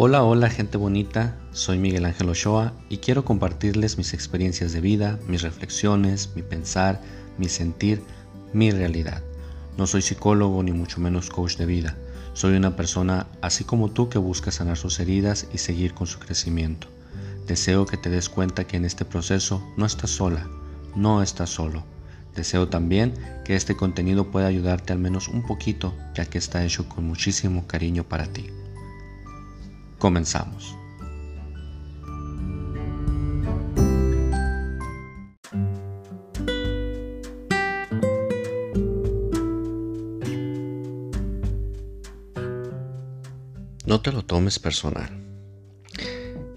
Hola, hola gente bonita, soy Miguel Ángel Ochoa y quiero compartirles mis experiencias de vida, mis reflexiones, mi pensar, mi sentir, mi realidad. No soy psicólogo ni mucho menos coach de vida. Soy una persona así como tú que busca sanar sus heridas y seguir con su crecimiento. Deseo que te des cuenta que en este proceso no estás sola, no estás solo. Deseo también que este contenido pueda ayudarte al menos un poquito, ya que está hecho con muchísimo cariño para ti. Comenzamos. No te lo tomes personal.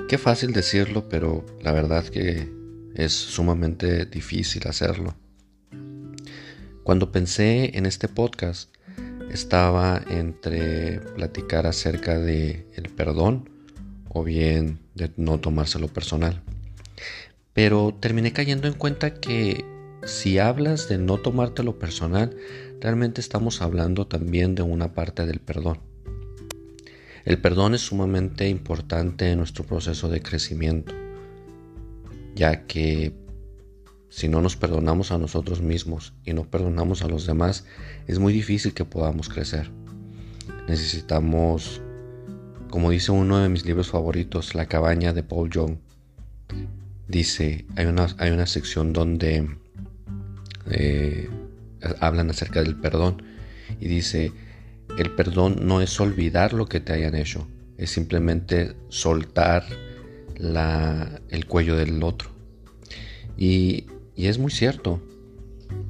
Qué fácil decirlo, pero la verdad que es sumamente difícil hacerlo. Cuando pensé en este podcast, estaba entre platicar acerca de el perdón o bien de no tomárselo personal. Pero terminé cayendo en cuenta que si hablas de no tomártelo personal, realmente estamos hablando también de una parte del perdón. El perdón es sumamente importante en nuestro proceso de crecimiento, ya que si no nos perdonamos a nosotros mismos y no perdonamos a los demás, es muy difícil que podamos crecer. Necesitamos, como dice uno de mis libros favoritos, La cabaña de Paul Young, dice, hay una, hay una sección donde eh, hablan acerca del perdón y dice, el perdón no es olvidar lo que te hayan hecho, es simplemente soltar el cuello del otro. Y y es muy cierto.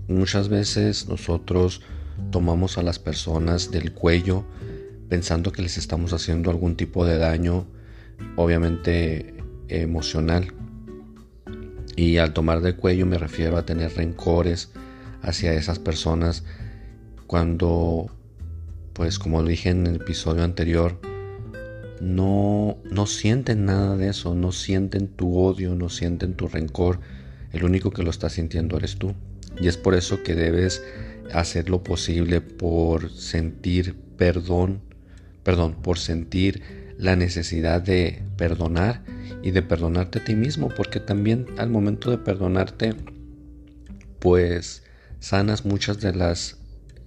Muchas veces nosotros tomamos a las personas del cuello pensando que les estamos haciendo algún tipo de daño, obviamente emocional. Y al tomar del cuello me refiero a tener rencores hacia esas personas cuando, pues como dije en el episodio anterior, no, no sienten nada de eso, no sienten tu odio, no sienten tu rencor, el único que lo está sintiendo eres tú. Y es por eso que debes hacer lo posible por sentir perdón, perdón, por sentir la necesidad de perdonar y de perdonarte a ti mismo, porque también al momento de perdonarte, pues sanas muchas de las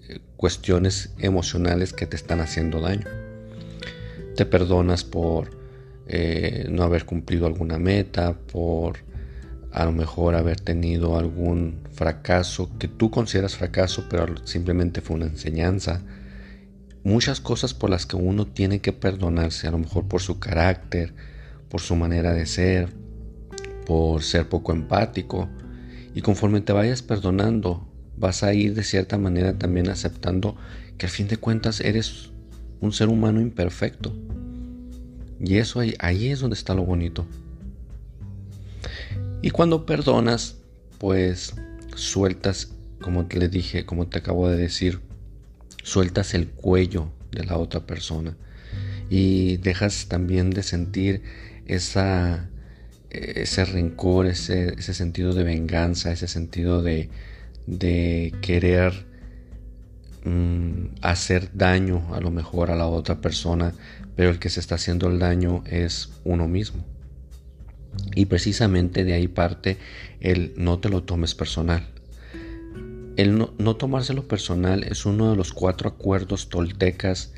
eh, cuestiones emocionales que te están haciendo daño. Te perdonas por eh, no haber cumplido alguna meta, por a lo mejor haber tenido algún fracaso que tú consideras fracaso, pero simplemente fue una enseñanza. Muchas cosas por las que uno tiene que perdonarse, a lo mejor por su carácter, por su manera de ser, por ser poco empático. Y conforme te vayas perdonando, vas a ir de cierta manera también aceptando que al fin de cuentas eres un ser humano imperfecto. Y eso ahí, ahí es donde está lo bonito. Y cuando perdonas, pues sueltas, como te le dije, como te acabo de decir, sueltas el cuello de la otra persona y dejas también de sentir esa, ese rencor, ese, ese sentido de venganza, ese sentido de, de querer mm, hacer daño a lo mejor a la otra persona, pero el que se está haciendo el daño es uno mismo. Y precisamente de ahí parte el no te lo tomes personal. El no, tomárselo personal es uno de los cuatro acuerdos toltecas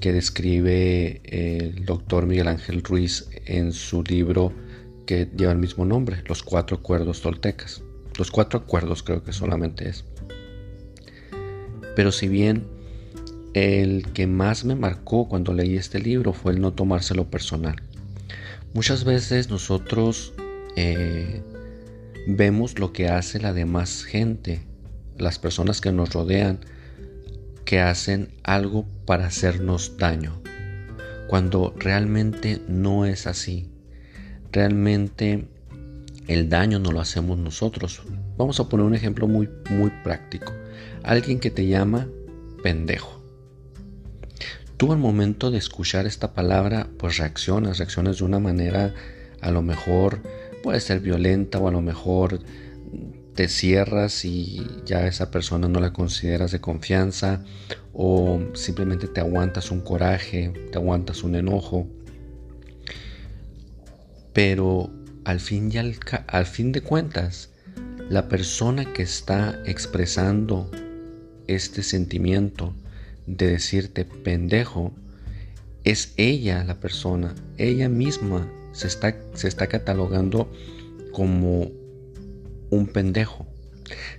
que describe el doctor Miguel Ángel Ruiz en su libro que lleva el mismo nombre, Los cuatro acuerdos toltecas. Los cuatro acuerdos creo que solamente es. Pero si bien el que más me marcó cuando leí este libro fue el no tomárselo personal. Muchas veces nosotros eh, vemos lo que hace la demás gente, las personas que nos rodean, que hacen algo para hacernos daño, cuando realmente no es así. Realmente el daño no lo hacemos nosotros. Vamos a poner un ejemplo muy, muy práctico. Alguien que te llama pendejo. Tú al momento de escuchar esta palabra, pues reaccionas, reaccionas de una manera a lo mejor puede ser violenta o a lo mejor te cierras y ya esa persona no la consideras de confianza o simplemente te aguantas un coraje, te aguantas un enojo. Pero al fin, y al, al fin de cuentas, la persona que está expresando este sentimiento de decirte pendejo, es ella la persona, ella misma se está, se está catalogando como un pendejo.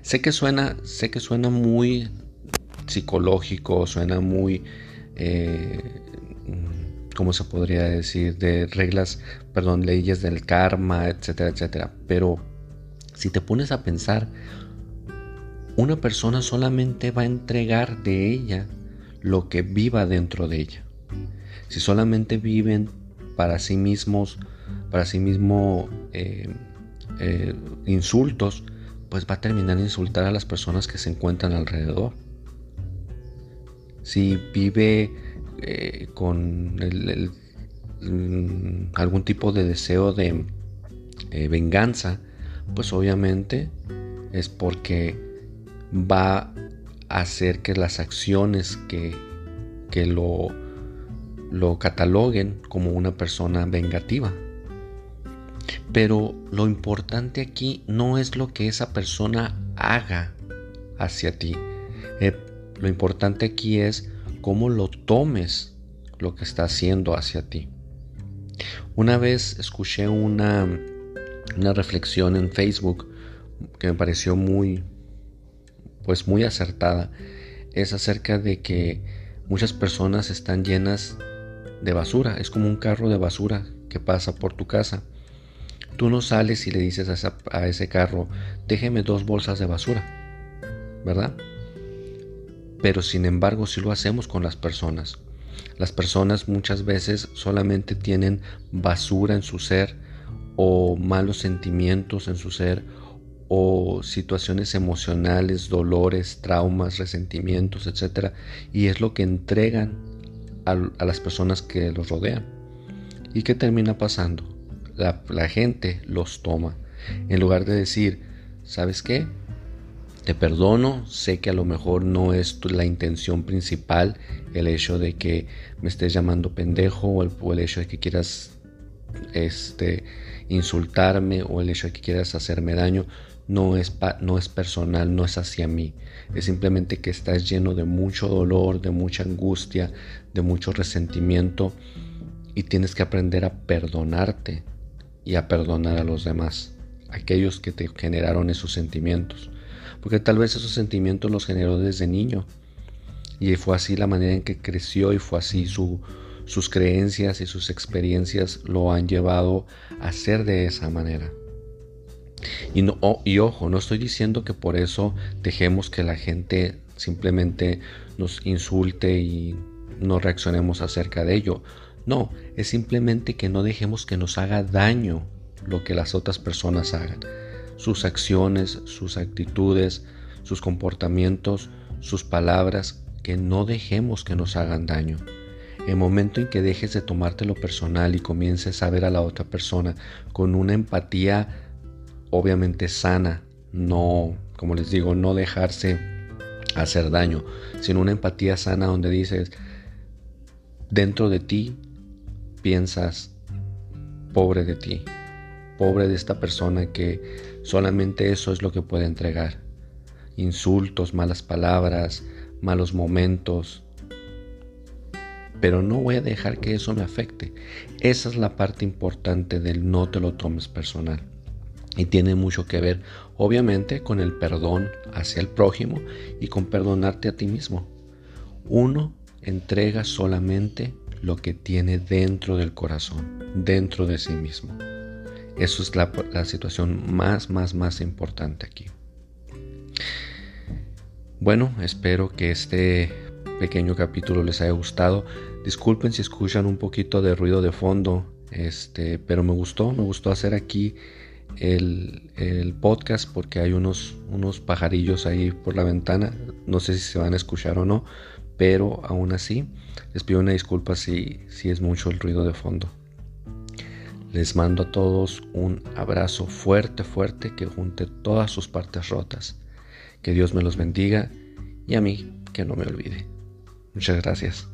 Sé que suena, sé que suena muy psicológico, suena muy, eh, ¿cómo se podría decir? De reglas, perdón, leyes del karma, etcétera, etcétera. Pero si te pones a pensar, una persona solamente va a entregar de ella lo que viva dentro de ella. Si solamente viven para sí mismos, para sí mismo eh, eh, insultos, pues va a terminar insultar a las personas que se encuentran alrededor. Si vive eh, con mm, algún tipo de deseo de venganza, pues obviamente es porque va hacer que las acciones que, que lo, lo cataloguen como una persona vengativa. Pero lo importante aquí no es lo que esa persona haga hacia ti. Eh, lo importante aquí es cómo lo tomes lo que está haciendo hacia ti. Una vez escuché una, una reflexión en Facebook que me pareció muy, pues muy acertada. Es acerca de que muchas personas están llenas de basura. Es como un carro de basura que pasa por tu casa. Tú no sales y le dices a, ese carro, déjeme dos bolsas de basura, ¿verdad? Pero sin embargo si lo hacemos con las personas. Las personas muchas veces solamente tienen basura en su ser o malos sentimientos en su ser o situaciones emocionales, dolores, traumas, resentimientos, etc. Y es lo que entregan a, las personas que los rodean. ¿Y qué termina pasando? La, gente los toma. En lugar de decir, ¿sabes qué? Te perdono, sé que a lo mejor no es la intención principal el hecho de que me estés llamando pendejo o el, o el hecho de que quieras este, insultarme o el hecho de que quieras hacerme daño no es, no es personal, no es hacia mí. Es simplemente que estás lleno de mucho dolor, de mucha angustia, de mucho resentimiento y tienes que aprender a perdonarte y a perdonar a los demás, aquellos que te generaron esos sentimientos. Porque tal vez esos sentimientos los generó desde niño y fue así la manera en que creció y fue así su, sus creencias y sus experiencias lo han llevado a ser de esa manera. Y, no, y ojo, no estoy diciendo que por eso dejemos que la gente simplemente nos insulte y no reaccionemos acerca de ello. No, es simplemente que no dejemos que nos haga daño lo que las otras personas hagan. Sus acciones, sus actitudes, sus comportamientos, sus palabras, que no dejemos que nos hagan daño. El momento en que dejes de tomártelo personal y comiences a ver a la otra persona con una empatía obviamente sana, no, como les digo, no dejarse hacer daño, sino una empatía sana donde dices, dentro de ti piensas, pobre de ti, pobre de esta persona que solamente eso es lo que puede entregar. Insultos, malas palabras, malos momentos. Pero no voy a dejar que eso me afecte. Esa es la parte importante del no te lo tomes personal. Y tiene mucho que ver, obviamente, con el perdón hacia el prójimo y con perdonarte a ti mismo. Uno entrega solamente lo que tiene dentro del corazón, dentro de sí mismo. Eso es la, situación más, más, más importante aquí. Bueno, espero que este pequeño capítulo les haya gustado. Disculpen si escuchan un poquito de ruido de fondo, este, pero me gustó, me gustó hacer aquí el, podcast porque hay unos, unos pajarillos ahí por la ventana. No sé si se van a escuchar o no, pero aún así les pido una disculpa si, si es mucho el ruido de fondo. Les mando a todos un abrazo fuerte, fuerte que junte todas sus partes rotas. Que Dios me los bendiga y a mí que no me olvide. Muchas gracias.